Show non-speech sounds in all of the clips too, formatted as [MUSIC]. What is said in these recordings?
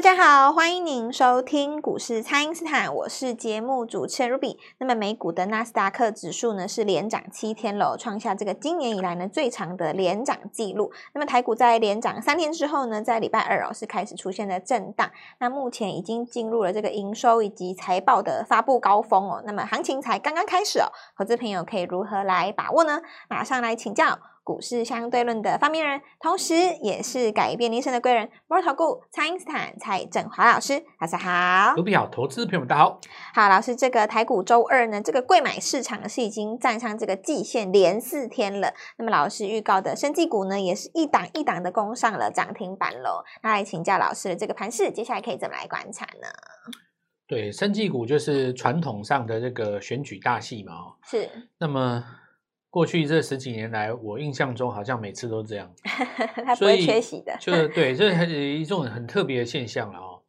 大家好，欢迎您收听股市蔡因斯坦，我是节目主持人 Ruby。那么美股的纳斯达克指数呢是连涨七天了，创下这个今年以来呢最长的连涨记录。那么台股在连涨三天之后呢，在礼拜二哦是开始出现了震荡。那目前已经进入了这个营收以及财报的发布高峰哦。那么行情才刚刚开始哦，投资朋友可以如何来把握呢？马上来请教。股市相对论的发明人，同时也是改变一生的贵人——摩尔投顾蔡英斯坦蔡振华老师，大家好。卢比好，投资朋友们大家好。好，老师，这个台股周二呢，这个贵买市场是已经站上这个季线连四天了。那么老师预告的生技股呢，也是一档一档的攻上了涨停板喽。那来请教老师的这个盘势，接下来可以怎么来观察呢？对，生技股就是传统上的这个选举大戏嘛，是。那么。过去这十几年来，我印象中好像每次都这样，[LAUGHS] 它不会缺席的。就对，这 [LAUGHS] 是一种很特别的现象了哦。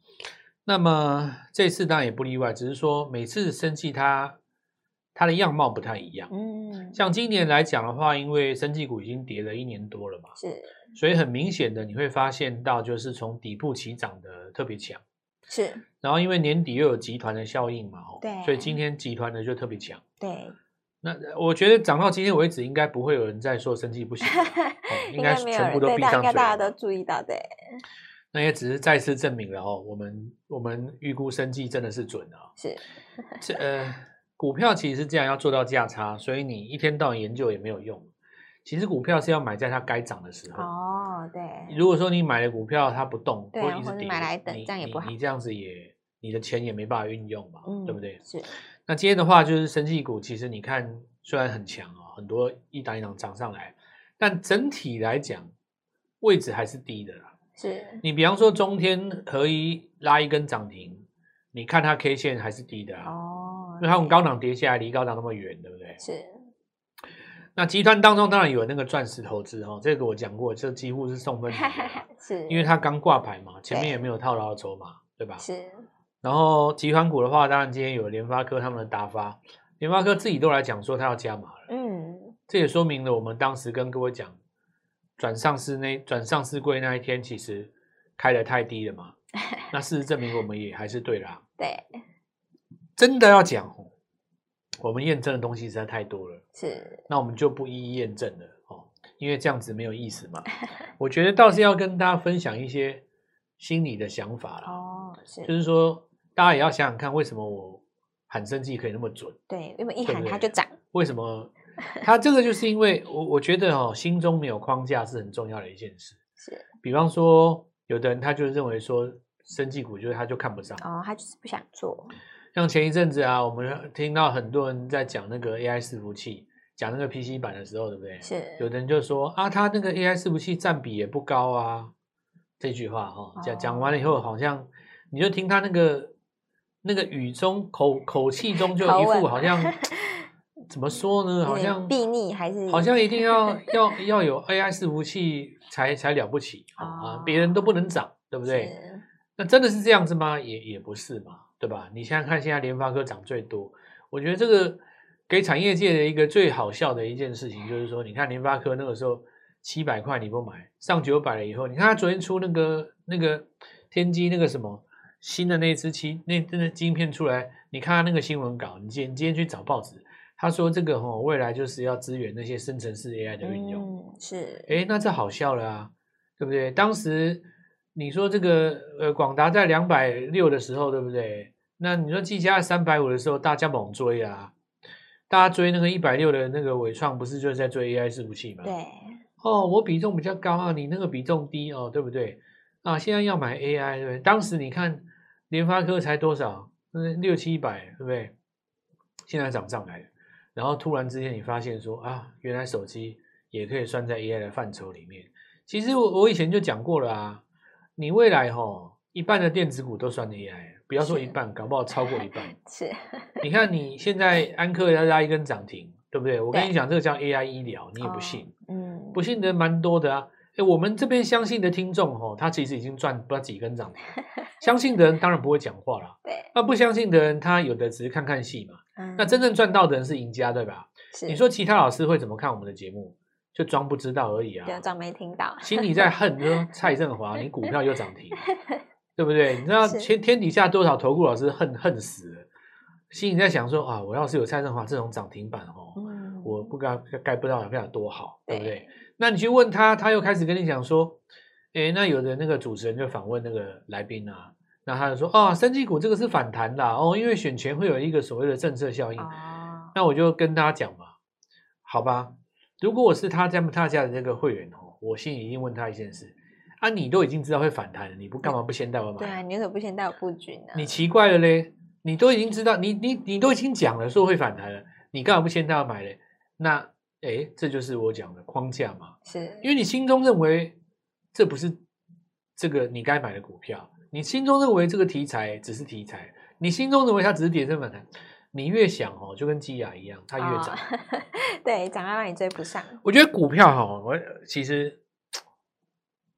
那么这次当然也不例外，只是说每次生技它它的样貌不太一样。嗯，像今年来讲的话，因为生技股已经跌了一年多了嘛，是，所以很明显的你会发现到，就是从底部起涨的特别强。是，然后因为年底又有集团的效应嘛，哦，对，所以今天集团的就特别强。对。那我觉得涨到今天为止，应该不会有人再说生计不行，[LAUGHS] 哦，应该全部都闭上嘴。应该大家都注意到，对。那也只是再次证明了哦，我们我们预估生计真的是准啊。是，这呃，股票其实是这样，要做到价差，所以你一天到晚研究也没有用。其实股票是要买在它该涨的时候。哦，对。如果说你买了股票它不动，对，或一直跌，买来等，这样也不好。你，你这样子也，你的钱也没办法运用嘛，嗯，对不对？是。那今天的话，就是生技股，其实你看虽然很强哦，很多一档一档涨上来，但整体来讲位置还是低的啦。是你比方说中天合一拉一根涨停，你看它 K 线还是低的啊。哦。因为它从高档跌下来，离高档那么远，对不对？是。那集团当中当然有那个钻石投资哦，这个我讲过，这几乎是送分题。[LAUGHS] 是。因为它刚挂牌嘛，前面也没有套牢的筹码，对吧？是。然后集团股的话，当然今天有联发科他们的打发，联发科自己都来讲说他要加码了，嗯，这也说明了我们当时跟各位讲转上市那转上市柜那一天，其实开的太低了嘛，[LAUGHS] 那事实证明我们也还是对啦，对，真的要讲，我们验证的东西实在太多了，是，那我们就不一一验证了哦，因为这样子没有意思嘛，[LAUGHS] 我觉得倒是要跟大家分享一些心理的想法了，哦，是，就是说。大家也要想想看，为什么我喊生技可以那么准？对，因为一喊它就涨。为什么？它这个就是因为我我觉得哦，心中没有框架是很重要的一件事。是。比方说，有的人他就认为说，生技股就是他就看不上。哦，他就是不想做。像前一阵子啊，我们听到很多人在讲那个 AI 伺服器，讲那个 PC 版的时候，对不对？是。有的人就说啊，他那个 AI 伺服器占比也不高啊。这句话哈、哦，讲讲完了以后，好像你就听他那个。那个语中口口气中就一副好像 [LAUGHS] 怎么说呢？好像避逆还是好像一定要 [LAUGHS] 要要有 AI 伺服器才才了不起啊、哦！别人都不能涨，对不对？那真的是这样子吗？也也不是嘛，对吧？你现在看现在联发科涨最多，我觉得这个给产业界的一个最好笑的一件事情就是说，你看联发科那个时候七百块你不买，上九百了以后，你看他昨天出那个那个天机那个什么。新的那支七那真的晶片出来，你看他那个新闻稿，你今天今天去找报纸，他说这个吼、哦、未来就是要支援那些生成式 AI 的运用，嗯、是，哎，那这好笑了啊，对不对？当时你说这个呃广达在两百六的时候，对不对？那你说技嘉三百五的时候，大家猛追啊，大家追那个一百六的那个伟创，不是就是在追 AI 伺服器吗？对，哦，我比重比较高啊，你那个比重低哦，对不对？啊，现在要买 AI，对不对？当时你看。联发科才多少？嗯，六七百，对不对？现在涨上来了，然后突然之间你发现说啊，原来手机也可以算在 AI 的范畴里面。其实我我以前就讲过了啊，你未来吼一半的电子股都算 AI，不要说一半，搞不好超过一半。[LAUGHS] 是，你看你现在安克要拉一根涨停，对不对？我跟你讲，这个叫 AI 医疗，你也不信？嗯，不信的人蛮多的啊。哎，我们这边相信的听众哦，他其实已经赚不知道几根涨停。[LAUGHS] 相信的人当然不会讲话了。[LAUGHS] 对。那不相信的人，他有的只是看看戏嘛。嗯。那真正赚到的人是赢家，对吧？是。你说其他老师会怎么看我们的节目？就装不知道而已啊。就装没听到。心里在恨说蔡振华，[LAUGHS] 你股票又涨停。对不对？你知道天天底下多少投顾老师恨恨死了，心里在想说啊，我要是有蔡振华这种涨停板哦，嗯、我不该该不知道该有多好，对不对？那你去问他，他又开始跟你讲说，哎，那有的那个主持人就访问那个来宾啊，那他就说哦，生技股这个是反弹的哦，因为选前会有一个所谓的政策效应。啊、那我就跟大家讲嘛，好吧，如果我是他家他家的那个会员哦，我心里一定问他一件事。啊，你都已经知道会反弹了，你不干嘛不先带我买？对啊，你为什么不先带我布局呢？你奇怪了嘞，你都已经知道，你你你都已经讲了说会反弹了，你干嘛不先带我买嘞？那哎，这就是我讲的框架嘛，是因为你心中认为这不是这个你该买的股票，你心中认为这个题材只是题材，你心中认为它只是跌升反弹，你越想哦，就跟鸡鸭一样，它越涨，哦、[LAUGHS] 对，涨到让你追不上。我觉得股票哈，我其实。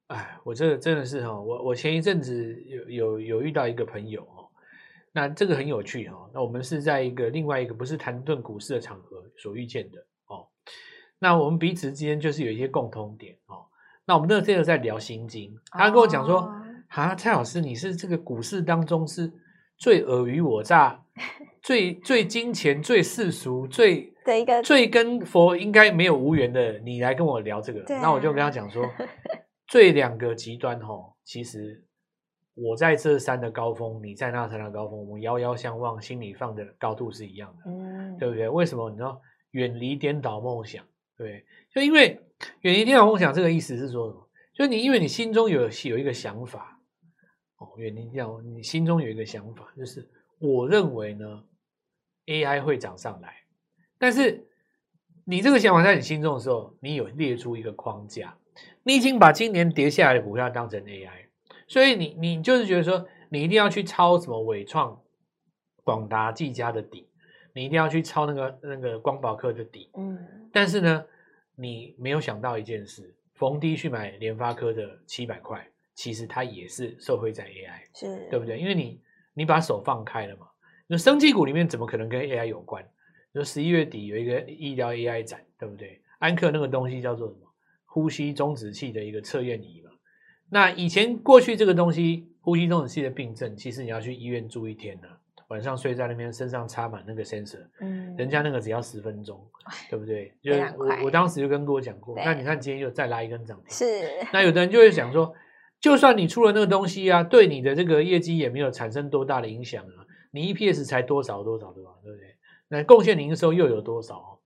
哎，我这个真的是哈，我我前一阵子有有有遇到一个朋友哦，那这个很有趣哈，那我们是在一个另外一个不是谈论股市的场合所遇见的哦，那我们彼此之间就是有一些共通点哦，那我们那个时候在聊心经，他跟我讲说啊，蔡老师你是这个股市当中是最尔虞我诈、[LAUGHS] 最最金钱、最世俗、最的一个最跟佛应该没有无缘的，你来跟我聊这个，那我就跟他讲说。[LAUGHS] 最两个极端哦，其实我在这山的高峰，你在那山的高峰，我们遥遥相望，心里放的高度是一样的，嗯，对不对？为什么？你知道，远离颠倒梦想，对？就因为远离颠倒梦想这个意思是说什么？就你因为你心中有有一个想法，哦，远离这样，你心中有一个想法，就是我认为呢，AI 会涨上来，但是你这个想法在你心中的时候，你有列出一个框架。你已经把今年跌下来的股票当成 AI，所以你你就是觉得说，你一定要去抄什么伟创、广达、技嘉的底，你一定要去抄那个那个光宝科的底，嗯，但是呢，你没有想到一件事，逢低去买联发科的七百块，其实它也是受惠在 AI，是对不对？因为你你把手放开了嘛，那生技股里面怎么可能跟 AI 有关？就十一月底有一个医疗 AI 展，对不对？安克那个东西叫做什么？呼吸中止器的一个测验仪嘛，那以前过去这个东西，呼吸中止器的病症，其实你要去医院住一天呢，晚上睡在那边，身上插满那个 sensor，嗯，人家那个只要十分钟，对不对？就我我当时就跟跟我讲过，那你看今天又再拉一根涨停，是，那有的人就会想说，就算你出了那个东西啊，对你的这个业绩也没有产生多大的影响啊，你 EPS 才多少多少对吧？对不对？那贡献营收又有多少？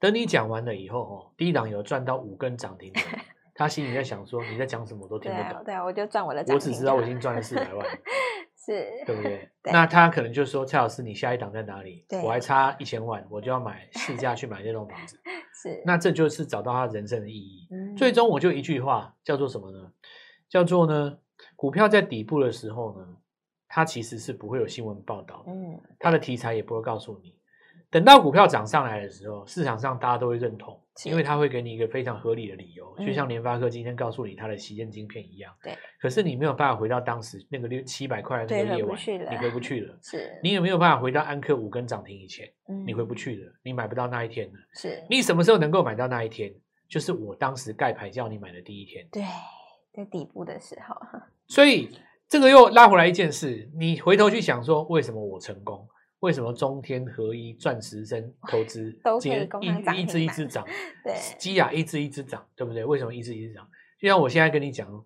等你讲完了以后，哦，低档有赚到五根涨停的，[LAUGHS] 他心里在想说：“你在讲什么，我都听不懂。”对啊，我就赚我的。我只知道我已经赚了四百万，[LAUGHS] 是，对不对？那他可能就说：“蔡老师，你下一档在哪里？我还差一千万，我就要买市价去买那栋房子。[LAUGHS] ”是，那这就是找到他人生的意义。最终我就一句话，叫做什么呢？叫做呢，股票在底部的时候呢，它其实是不会有新闻报道，嗯，它的题材也不会告诉你。等到股票涨上来的时候，市场上大家都会认同，因为它会给你一个非常合理的理由，就像联发科今天告诉你它的旗舰晶片一样。对。可是你没有办法回到当时那个六七百块的那个夜晚，你回不去了。是。你有没有办法回到安克五根涨停以前？你回不去了，你买不到那一天了。是。你什么时候能够买到那一天？就是我当时盖牌叫你买的第一天。对，在底部的时候。[LAUGHS] 所以这个又拉回来一件事，你回头去想说，为什么我成功？为什么中天合一、钻石生 [LAUGHS] 投资 [LAUGHS] 今天一一只一只涨？[LAUGHS] 对，基亚一只一只涨，对不对？为什么一只一只涨？就像我现在跟你讲，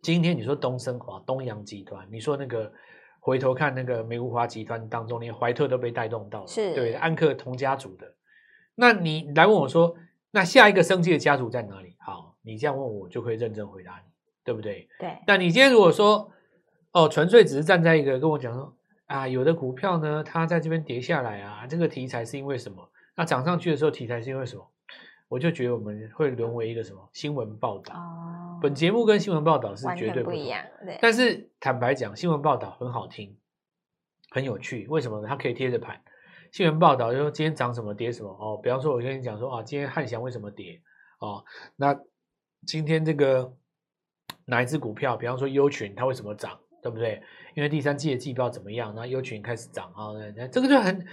今天你说东升华、东阳集团，你说那个回头看那个美吾华集团当中，连怀特都被带动到了，是对安克同家族的。那你来问我说，那下一个生技的家族在哪里？好，你这样问我，就可以认真回答你，对不对？对。那你今天如果说哦，纯粹只是站在一个跟我讲说。啊，有的股票呢，它在这边跌下来啊，这个题材是因为什么？那涨上去的时候，题材是因为什么？我就觉得我们会沦为一个什么新闻报道。哦。本节目跟新闻报道是绝对不一样。对。但是坦白讲，新闻报道很好听，很有趣。为什么呢？它可以贴着盘。新闻报道就说今天涨什么跌什么哦。比方说，我跟你讲说啊，今天汉翔为什么跌哦？那今天这个哪一只股票？比方说优群，它为什么涨？对不对？因为第三季的季报怎么样？然后优群开始涨啊，这个就很，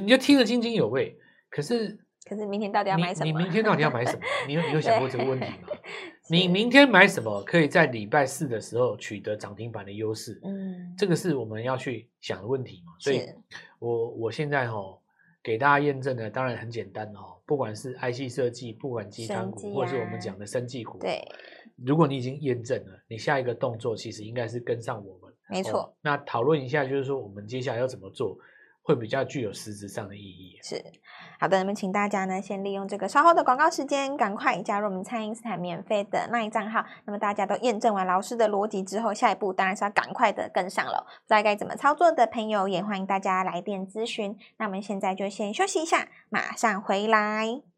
你就听得津津有味。可是可是明天到底要买什么？你，你明天到底要买什么？你有你有想过这个问题吗？你明天买什么可以在礼拜四的时候取得涨停板的优势？嗯，这个是我们要去想的问题嘛。所以我我现在哈、哦、给大家验证的当然很简单哦，不管是 IC 设计，不管集团股，啊、或是我们讲的生技股，对，如果你已经验证了，你下一个动作其实应该是跟上我们。没错、哦。那讨论一下，就是说我们接下来要怎么做？会比较具有实质上的意义。是，好的，那么请大家呢，先利用这个稍后的广告时间，赶快加入我们蔡因斯坦免费的 LINE 账号。那么大家都验证完老师的逻辑之后，下一步当然是要赶快的跟上了。不知道该怎么操作的朋友，也欢迎大家来电咨询。那我们现在就先休息一下，马上回来。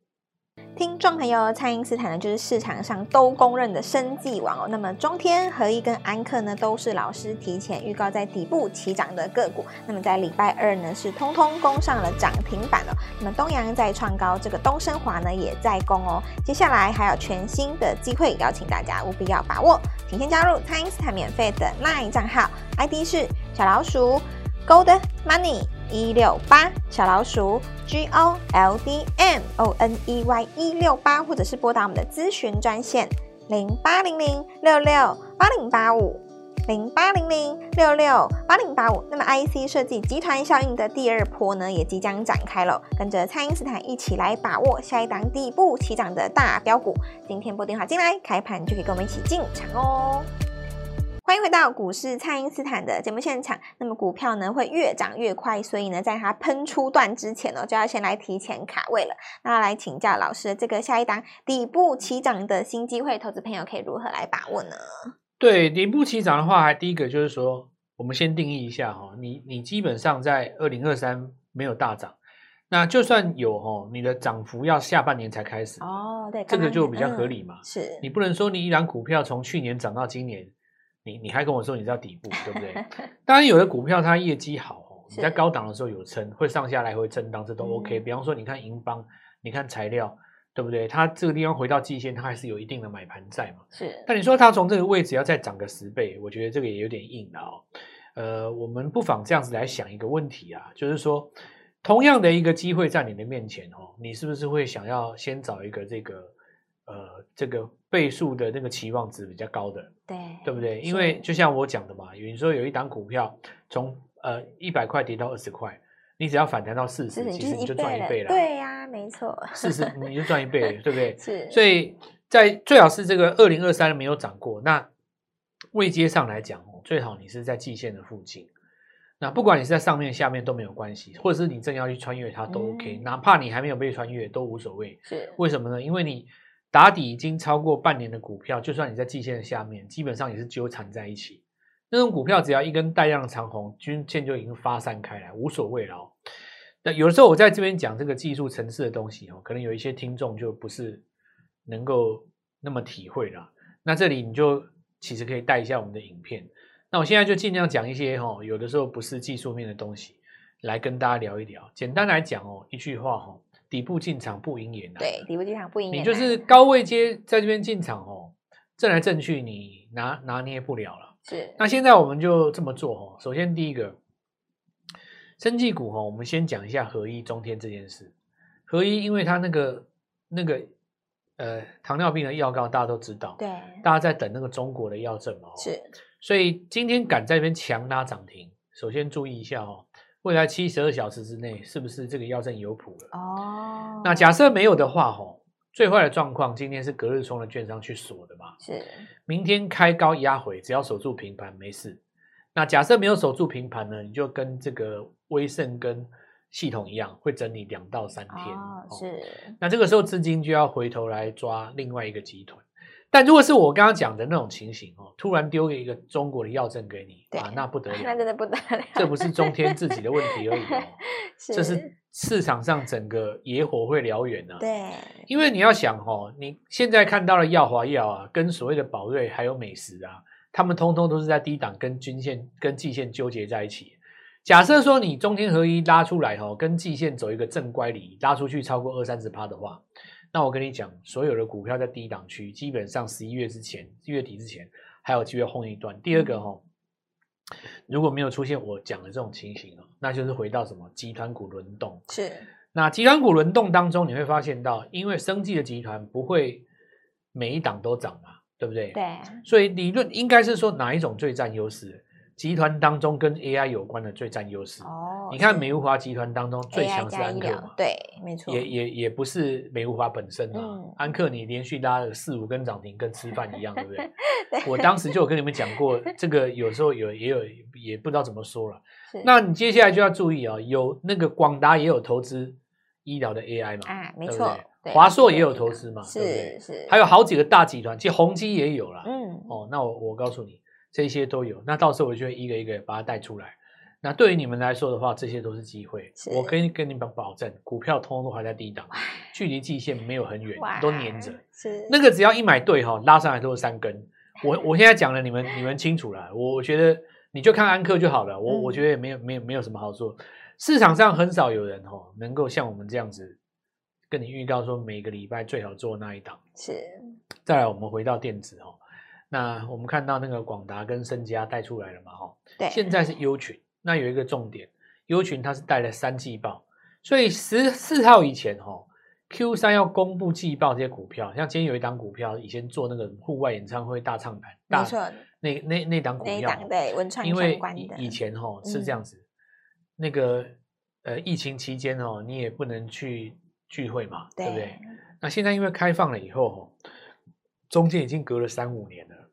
听众朋友，蔡因斯坦呢，就是市场上都公认的生技王哦。那么中天、合一跟安克呢，都是老师提前预告在底部起涨的个股。那么在礼拜二呢，是通通攻上了涨停板哦。那么东阳在创高，这个东升华呢也在攻哦。接下来还有全新的机会，邀请大家务必要把握。请先加入蔡因斯坦免费的 LINE 账号，ID 是小老鼠 Gold Money。一六八小老鼠 G O L D M O N E Y 一六八，或者是拨打我们的咨询专线零八零零六六八零八五零八零零六六八零八五。那么 IC 设计集团效应的第二波呢，也即将展开了，跟着蔡因斯坦一起来把握下一档底部起涨的大标股。今天拨电话进来，开盘就可以跟我们一起进场哦。欢迎回到股市，蔡因斯坦的节目现场。那么股票呢会越涨越快，所以呢，在它喷出段之前呢，就要先来提前卡位了。那来请教老师，这个下一档底部起涨的新机会，投资朋友可以如何来把握呢？对，底部起涨的话，还第一个就是说，我们先定义一下哈，你你基本上在二零二三没有大涨，那就算有哈，你的涨幅要下半年才开始哦，对，这个就比较合理嘛。嗯、是你不能说你一档股票从去年涨到今年。你你还跟我说你知道底部对不对？[LAUGHS] 当然有的股票它业绩好哦，你在高档的时候有撑，会上下来回震荡，这都 OK。比方说你看银邦，你看材料，对不对？它这个地方回到季线，它还是有一定的买盘在嘛。是。但你说它从这个位置要再涨个十倍，我觉得这个也有点硬了哦。呃，我们不妨这样子来想一个问题啊，就是说，同样的一个机会在你的面前哦，你是不是会想要先找一个这个呃这个倍数的那个期望值比较高的？对，对不对？因为就像我讲的嘛，有人说有一档股票从呃一百块跌到二十块，你只要反弹到四十，其实你就赚一倍了。对呀、啊，没错，四十你就赚一倍了，对不对？是。所以在最好是这个二零二三没有涨过，那位阶上来讲，最好你是在季线的附近。那不管你是在上面下面都没有关系，或者是你正要去穿越它都 OK，、嗯、哪怕你还没有被穿越都无所谓。是。为什么呢？因为你。打底已经超过半年的股票，就算你在季线的下面，基本上也是纠缠在一起。那种股票只要一根带量长红，均线就已经发散开来，无所谓了哦。那有的时候我在这边讲这个技术层次的东西哦，可能有一些听众就不是能够那么体会了。那这里你就其实可以带一下我们的影片。那我现在就尽量讲一些哦，有的时候不是技术面的东西，来跟大家聊一聊。简单来讲哦，一句话哈。底部进场不赢也难。对，底部进场不赢也难。你就是高位接在这边进场哦，震来震去，你拿拿捏不了了。是。那现在我们就这么做哦。首先第一个，生技股哦，我们先讲一下合一中天这件事。合一，因为它那个那个呃糖尿病的药膏大家都知道，对，大家在等那个中国的药证哦。是。所以今天敢在这边强拉涨停，首先注意一下哦。未来七十二小时之内，是不是这个药证有谱了？哦，那假设没有的话，吼，最坏的状况，今天是隔日冲的券商去锁的嘛？是，明天开高压回，只要守住平盘没事。那假设没有守住平盘呢？你就跟这个威盛跟系统一样，会整理两到三天。哦，是。那这个时候资金就要回头来抓另外一个集团。但如果是我刚刚讲的那种情形哦，突然丢给一个中国的药证给你，啊，那不得 [LAUGHS] 了，那真的不得了，这不是中天自己的问题而已哦，[LAUGHS] 是这是市场上整个野火会燎原呢。对，因为你要想哦，你现在看到的药华药啊，跟所谓的宝瑞还有美食啊，他们通通都是在低档跟均线跟季线纠结在一起。假设说你中天合一拉出来哦，跟季线走一个正乖离，拉出去超过二三十趴的话。那我跟你讲，所有的股票在低档区，基本上十一月之前、月底之前还有机会轰一段。第二个哈、哦，如果没有出现我讲的这种情形哦，那就是回到什么集团股轮动。是，那集团股轮动当中，你会发现到，因为生技的集团不会每一档都涨嘛，对不对？对。所以理论应该是说哪一种最占优势？集团当中跟 AI 有关的最占优势。哦。你看美孚华集团当中最强是安克嘛？对，没错。也也也不是美孚华本身啊。嗯。安克你连续拉了四五根涨停，跟吃饭一样，对不对？[LAUGHS] 对。我当时就有跟你们讲过，这个有时候有也有也不知道怎么说了。那你接下来就要注意啊，有那个广达也有投资。医疗的 AI 嘛，啊，没错，华硕也有投资嘛，是是，是，还有好几个大集团，其实宏基也有啦。嗯，哦，那我我告诉你，这些都有，那到时候我就会一个一个把它带出来。那对于你们来说的话，这些都是机会，我可以跟你们保证，股票通通都还在低档，距离季线没有很远，都黏着。是那个只要一买对哈，拉上来都是三根。我我现在讲了，你们你们清楚了。我我觉得你就看安克就好了，我、嗯、我觉得也没有没有没有什么好说。市场上很少有人哈能够像我们这样子跟你预告说每个礼拜最好做那一档。是。再来，我们回到电子哦，那我们看到那个广达跟升佳带出来了嘛哈？对。现在是优群，那有一个重点，优群它是带了三季报，所以十四号以前哈，Q 三要公布季报这些股票，像今天有一档股票，以前做那个户外演唱会大唱盘，没错，那那那档股票，对，文创因为以前哈是这样子。嗯那个呃，疫情期间哦，你也不能去聚会嘛，对，对不对？那现在因为开放了以后哦，中间已经隔了三五年了。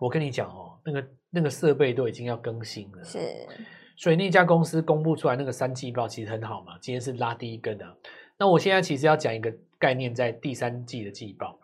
我跟你讲哦，那个那个设备都已经要更新了，是。所以那家公司公布出来那个三季报其实很好嘛，今天是拉第一根的。那我现在其实要讲一个概念，在第三季的季报，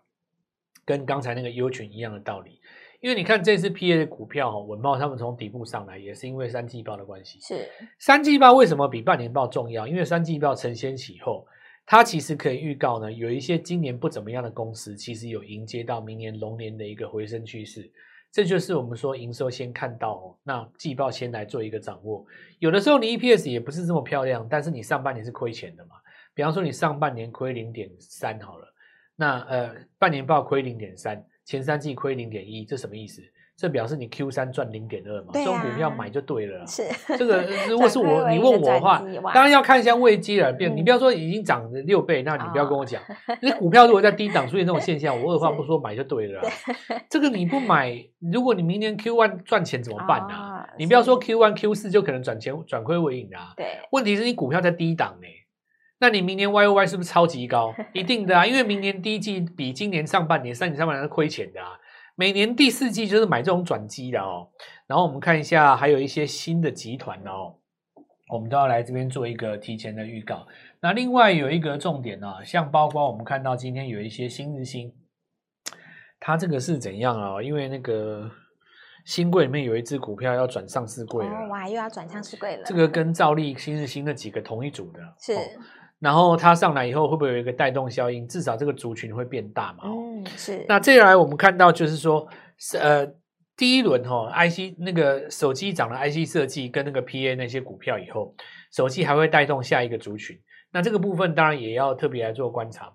跟刚才那个优群一样的道理。因为你看这次 PA 的股票哈，稳懋他们从底部上来，也是因为三季报的关系。是三季报为什么比半年报重要？因为三季报承先启后，它其实可以预告呢，有一些今年不怎么样的公司，其实有迎接到明年龙年的一个回升趋势。这就是我们说营收先看到，那季报先来做一个掌握。有的时候你 EPS 也不是这么漂亮，但是你上半年是亏钱的嘛。比方说你上半年亏零点三好了，那呃半年报亏零点三。前三季亏零点一，这什么意思？这表示你 Q 三赚零点二嘛？这种股票买就对了。是这个，[LAUGHS] 如果是我，你问我的话，当然要看一下位阶而变。你不要说已经涨了六倍，那你不要跟我讲。你股票如果在低档出现这种现象，[LAUGHS] 我二话不说买就对了。这个你不买，如果你明年 Q one 赚钱怎么办呢？你不要说 Q one Q 四就可能转钱转亏为盈的。对，问题是你股票在低档呢。那你明年 Y O Y 是不是超级高？[LAUGHS] 一定的啊，因为明年第一季比今年上半年、三年上半年是亏钱的啊。每年第四季就是买这种转机的哦。然后我们看一下，还有一些新的集团哦，我们都要来这边做一个提前的预告。那另外有一个重点呢，像包括我们看到今天有一些新日新，它这个是怎样啊？因为那个新柜里面有一只股票要转上市柜了，哇，又要转上市柜了。这个跟兆利、新日新那几个同一组的，是。然后它上来以后会不会有一个带动效应？至少这个族群会变大嘛？嗯，是。那接下来我们看到就是说，呃，第一轮哈、哦、IC 那个手机涨了 IC 设计跟那个 PA 那些股票以后，手机还会带动下一个族群。那这个部分当然也要特别来做观察嘛，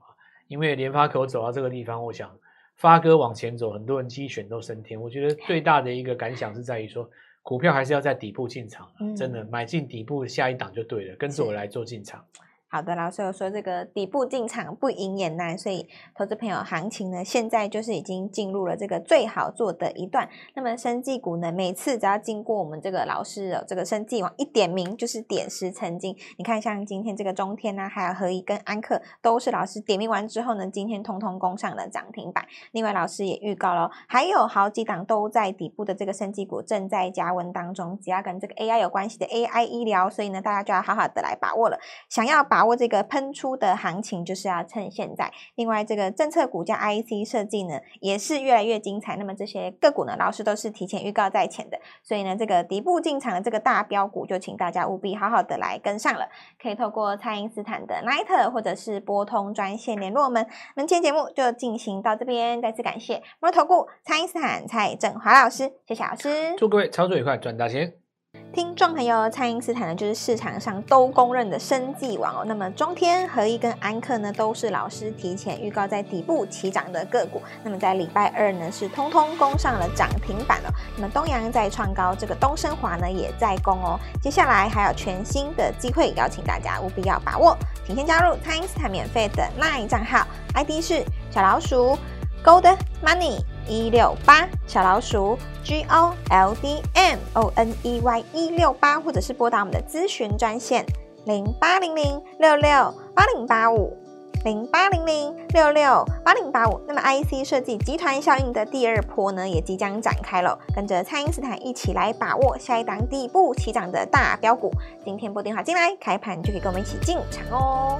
因为联发科走到这个地方，我想发哥往前走，很多人机选都升天。我觉得最大的一个感想是在于说，股票还是要在底部进场，嗯、真的买进底部下一档就对了，跟着我来做进场。好的，老师有说这个底部进场不赢也难，所以投资朋友行情呢，现在就是已经进入了这个最好做的一段。那么生技股呢，每次只要经过我们这个老师的这个生技网一点名，就是点石成金。你看，像今天这个中天啊，还有合一跟安克，都是老师点名完之后呢，今天通通攻上了涨停板。另外，老师也预告了，还有好几档都在底部的这个生技股正在加温当中，只要跟这个 AI 有关系的 AI 医疗，所以呢，大家就要好好的来把握了。想要把把握这个喷出的行情，就是要趁现在。另外，这个政策股加 IC 设计呢，也是越来越精彩。那么这些个股呢，老师都是提前预告在前的，所以呢，这个底部进场的这个大标股，就请大家务必好好的来跟上了。可以透过蔡因斯坦的 Line 或者是拨通专线联络我们。那今天节目就进行到这边，再次感谢摩尔投顾蔡因斯坦蔡振华老师，谢谢老师，祝各位操作愉快，赚大钱。听众朋友，蔡因斯坦呢，就是市场上都公认的生技王哦。那么中天、合一跟安克呢，都是老师提前预告在底部起涨的个股。那么在礼拜二呢，是通通攻上了涨停板哦。那么东阳在创高，这个东升华呢也在攻哦。接下来还有全新的机会，邀请大家务必要把握，请先加入蔡因斯坦免费的 LINE 账号，ID 是小老鼠 Gold Money。一六八小老鼠 G O L D M O N E Y 一六八，或者是拨打我们的咨询专线零八零零六六八零八五零八零零六六八零八五。那么 IC 设计集团效应的第二波呢，也即将展开了，跟着蔡因斯坦一起来把握下一档底部起涨的大标股。今天拨电话进来，开盘就可以跟我们一起进场哦。